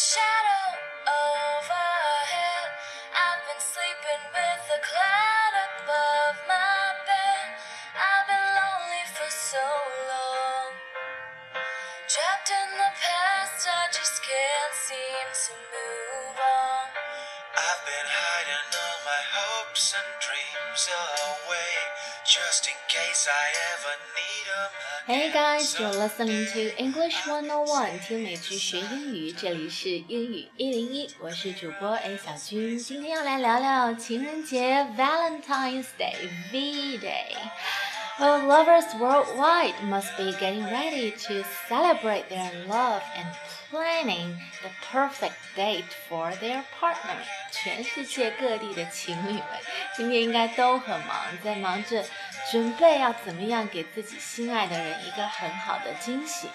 shadow overhead. I've been sleeping with a cloud above my bed. I've been lonely for so long. Trapped in the past, I just can't seem to move on. I've been hiding all my hopes and dreams away, Hey again. guys, you're listening to English 101，听美剧学英语，这里是英语一零一，我是主播 A 小军，今天要来聊聊情人节 Valentine's Day V Day。 Well, lovers worldwide must be getting ready to celebrate their love and planning the perfect date for their partner. 全世界各地的情侣们今天应该都很忙，在忙着准备要怎么样给自己心爱的人一个很好的惊喜。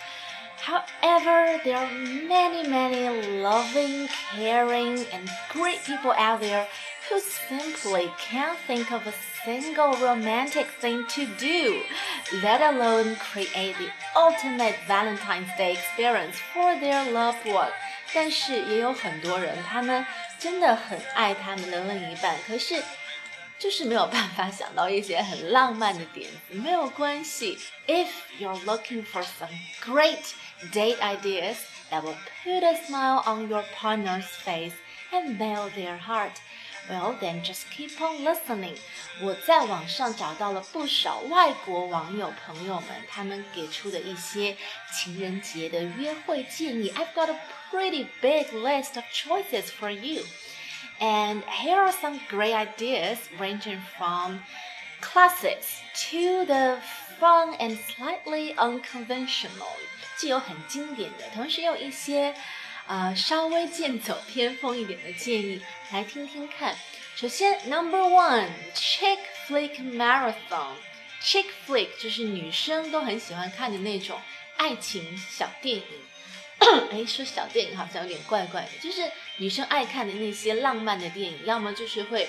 However, there are many, many loving, caring, and great people out there who simply can't think of a single romantic thing to do, let alone create the ultimate Valentine's Day experience for their loved one. 但是也有很多人，他们真的很爱他们的另一半，可是就是没有办法想到一些很浪漫的点子。没有关系，If you're looking for some great date ideas that will put a smile on your partner's face and melt their heart. Well, then just keep on listening. 我在网上找到了不少外国网友朋友们，他们给出的一些情人节的约会建议。I've got a pretty big list of choices for you. And here are some great ideas ranging from classics to the fun and slightly unconventional. 既有很经典的，同时也有一些 呃稍微剑走偏锋一点的建议，来听听看。首先，Number one chick flick marathon。chick flick 就是女生都很喜欢看的那种爱情小电影。哎，说小电影好像有点怪怪的，就是女生爱看的那些浪漫的电影，要么就是会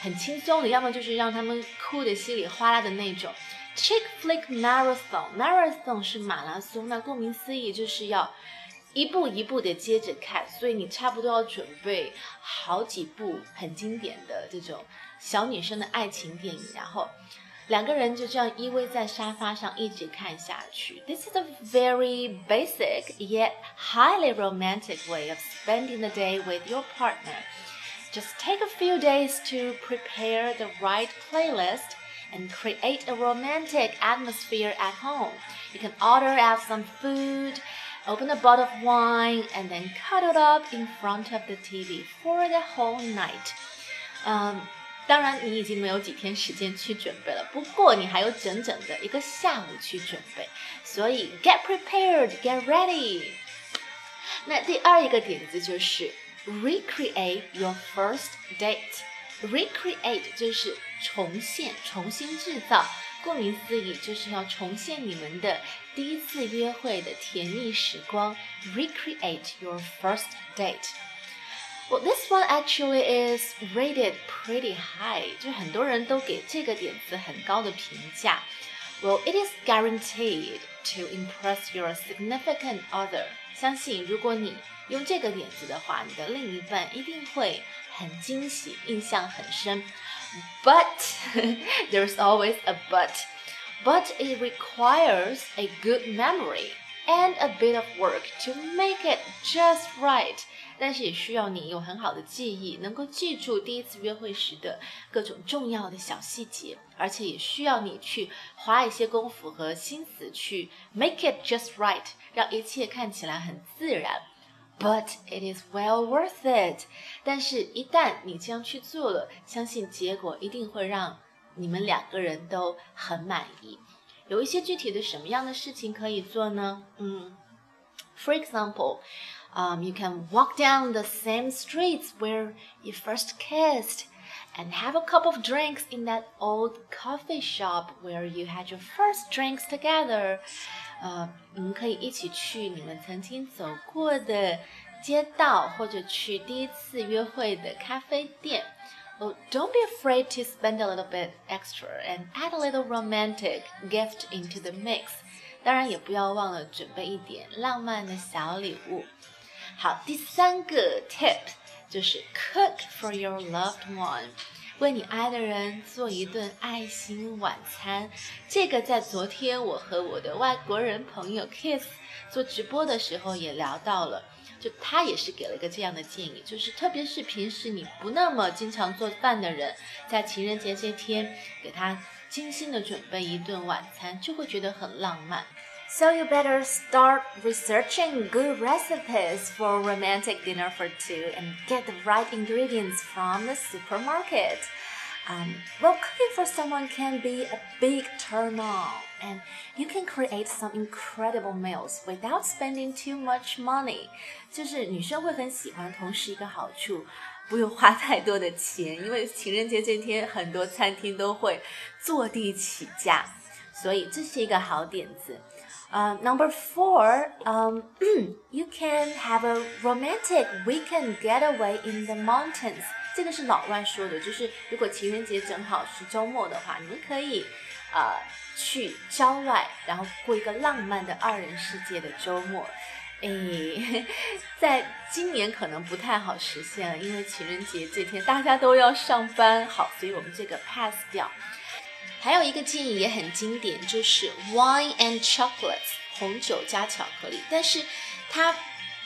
很轻松的，要么就是让他们哭的稀里哗啦的那种。Chick flick marathon，marathon 是马拉松，那顾名思义就是要一步一步的接着看，所以你差不多要准备好几部很经典的这种小女生的爱情电影，然后两个人就这样依偎在沙发上一直看下去。This is a very basic yet highly romantic way of spending the day with your partner. Just take a few days to prepare the right playlist and create a romantic atmosphere at home. You can order out some food, open a bottle of wine, and then cuddle up in front of the TV for the whole night. Um, 当然，你已经没有几天时间去准备了，不过你还有整整的一个下午去准备，所以 get prepared, get ready。那第二一个点子就是 recreate your first date。recreate 就是重现、重新制造，顾名思义就是要重现你们的 第一次约会的甜蜜时光。recreate your first date。Well, this one actually is rated pretty high，就很多人都给这个点子很高的评价。Well, it is guaranteed to impress your significant other。相信如果你用这个点子的话，你的另一半一定会很惊喜，印象很深。But there's always a but. But it requires a good memory and a bit of work to make it just right. 但是也需要你有很好的记忆，能够记住第一次约会时的各种重要的小细节，而且也需要你去花一些功夫和心思去 make it just right，让一切看起来很自然。But it is well worth it。但是，一旦你这样去做了，相信结果一定会让 你们两个人都很满意。有一些具体的什么样的事情可以做呢？嗯，For example。Um, you can walk down the same streets where you first kissed and have a cup of drinks in that old coffee shop where you had your first drinks together. 呃，你们可以一起去你们曾经走过的街道，或者去第一次约会的咖啡店。 Well, don't be afraid to spend a little bit extra and add a little romantic gift into the mix. 当然，也不要忘了准备一点浪漫的小礼物。 好，第三个 tip 就是 cook for your loved one。为你爱的人做一顿爱心晚餐，这个在昨天我和我的外国人朋友 Kiss 做直播的时候也聊到了， 就他也是给了一个这样的建议，就是特别是平时你不那么经常做饭的人，在情人节这天给他精心的准备一顿晚餐，就会觉得很浪漫。So you better start researching good recipes for romantic dinner for two and get the right ingredients from the supermarket. Um, well, cooking for someone can be a big turn on, and you can create some incredible meals without spending too much money. 就是女生会很喜欢，同时一个好处，不用花太多的钱，因为情人节这天很多餐厅都会坐地起价，所以这是一个好点子。uh, number four, um, you can have a romantic weekend getaway in the mountains. 这个是老外说的，就是如果情人节正好是周末的话，你们可以呃去郊外，然后过一个浪漫的二人世界的周末。诶，在今年可能不太好实现了，因为情人节这天大家都要上班。好，所以我们这个 pass 掉。还有一个建议也很经典，就是 wine and chocolate，红酒加巧克力，但是它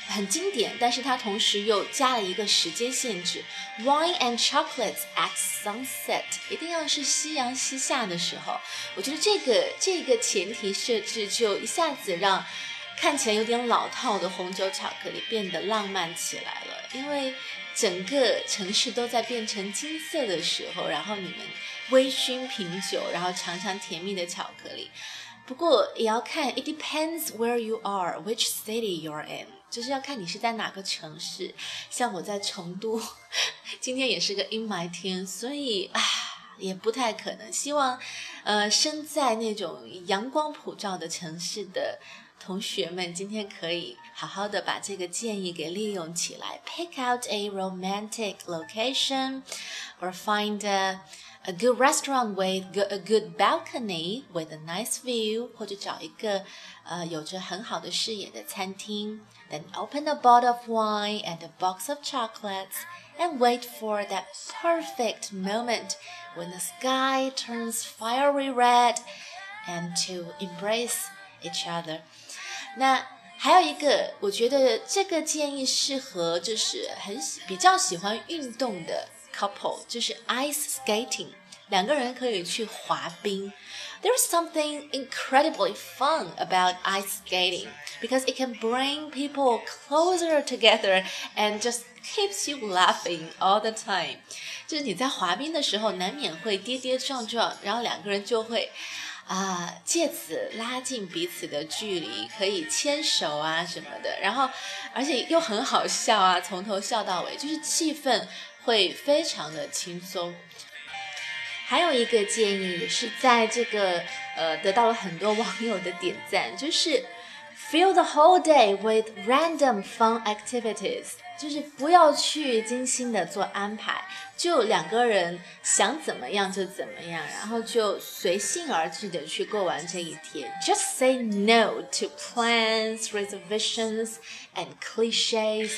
很经典，但是它同时又加了一个时间限制，wine and chocolates at sunset 一定要是夕阳西下的时候。我觉得这个这个前提设置就一下子让看起来有点老套的红酒巧克力变得浪漫起来了，因为整个城市都在变成金色的时候，然后你们。微醺品酒，然后尝尝甜蜜的巧克力。不过也要看，it depends where you are, which city you're in，就是要看你是在哪个城市。像我在成都，今天也是个阴霾天，所以啊，也不太可能。希望，呃，身在那种阳光普照的城市的同学们，今天可以好好的把这个建议给利用起来，pick out a romantic location or find a a good restaurant with a good balcony with a nice view，或者找一个呃有着很好的视野的餐厅。Then open a bottle of wine and a box of chocolates and wait for that perfect moment when the sky turns fiery red and to embrace each other. 那还有一个，我觉得这个建议适合就是很比较喜欢运动的 couple 就是 ice skating，两个人可以去滑冰。There's something incredibly fun about ice skating because it can bring people closer together and just keeps you laughing all the time。就是你在滑冰的时候，难免会跌跌撞撞，然后两个人就会啊借此拉近彼此的距离，可以牵手啊什么的，然后而且又很好笑啊，从头笑到尾，就是气氛。 会非常的轻松。还有一个建议是在这个呃得到了很多网友的点赞，就是 fill the whole day with random fun activities，就是不要去精心的做安排，就两个人想怎么样就怎么样，然后就随性而至的去过完这一天。Just say no to plans, reservations, and cliches.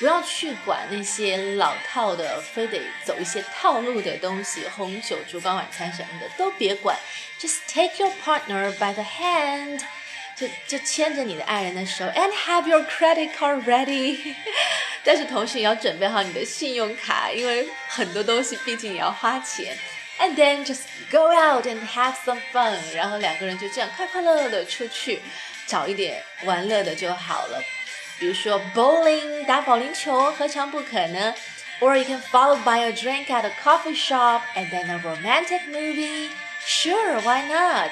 不要去管那些老套的，非得走一些套路的东西，红酒、烛光晚餐什么的都别管。Just take your partner by the hand，就就牵着你的爱人的手，and have your credit card ready。但是同时也要准备好你的信用卡，因为很多东西毕竟也要花钱。And then just go out and have some fun，然后两个人就这样快快乐乐的出去，找一点玩乐的就好了。比如说 bowling 打保龄球，何尝不可呢？Or you can follow by a drink at a coffee shop and then a romantic movie. Sure, why not?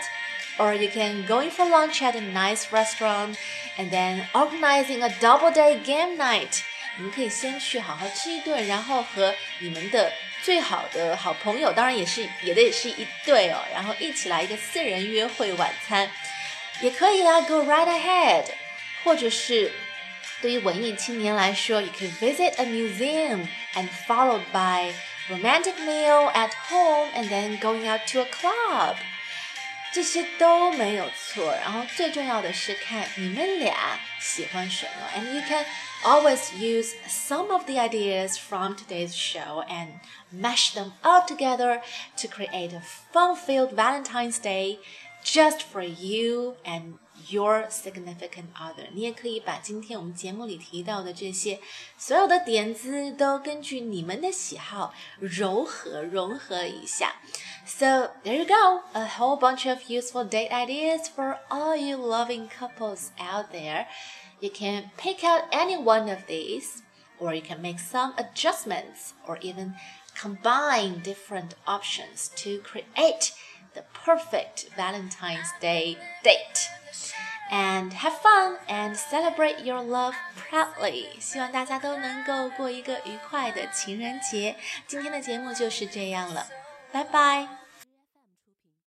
Or you can go in for lunch at a nice restaurant and then organizing a double day game night. 你们可以先去好好吃一顿，然后和你们的最好的好朋友，当然也是也得是一对哦，然后一起来一个四人约会晚餐，也可以啊，Go right ahead，或者是。 对于文艺青年来说，you can visit a museum and followed by romantic meal at home and then going out to a club，这些都没有错。然后最重要的是看你们俩喜欢什么，and you can always use some of the ideas from today's show and mash them all together to create a fun-filled Valentine's Day just for you and your significant other。你也可以把今天我们节目里提到的这些所有的点子都根据你们的喜好柔和融合一下。So there you go, a whole bunch of useful date ideas for all you loving couples out there. You can pick out any one of these, or you can make some adjustments, or even combine different options to create the perfect Valentine's Day date. And have fun and celebrate your love proudly. 希望大家都能够过一个愉快的情人节。今天的节目就是这样了，拜拜。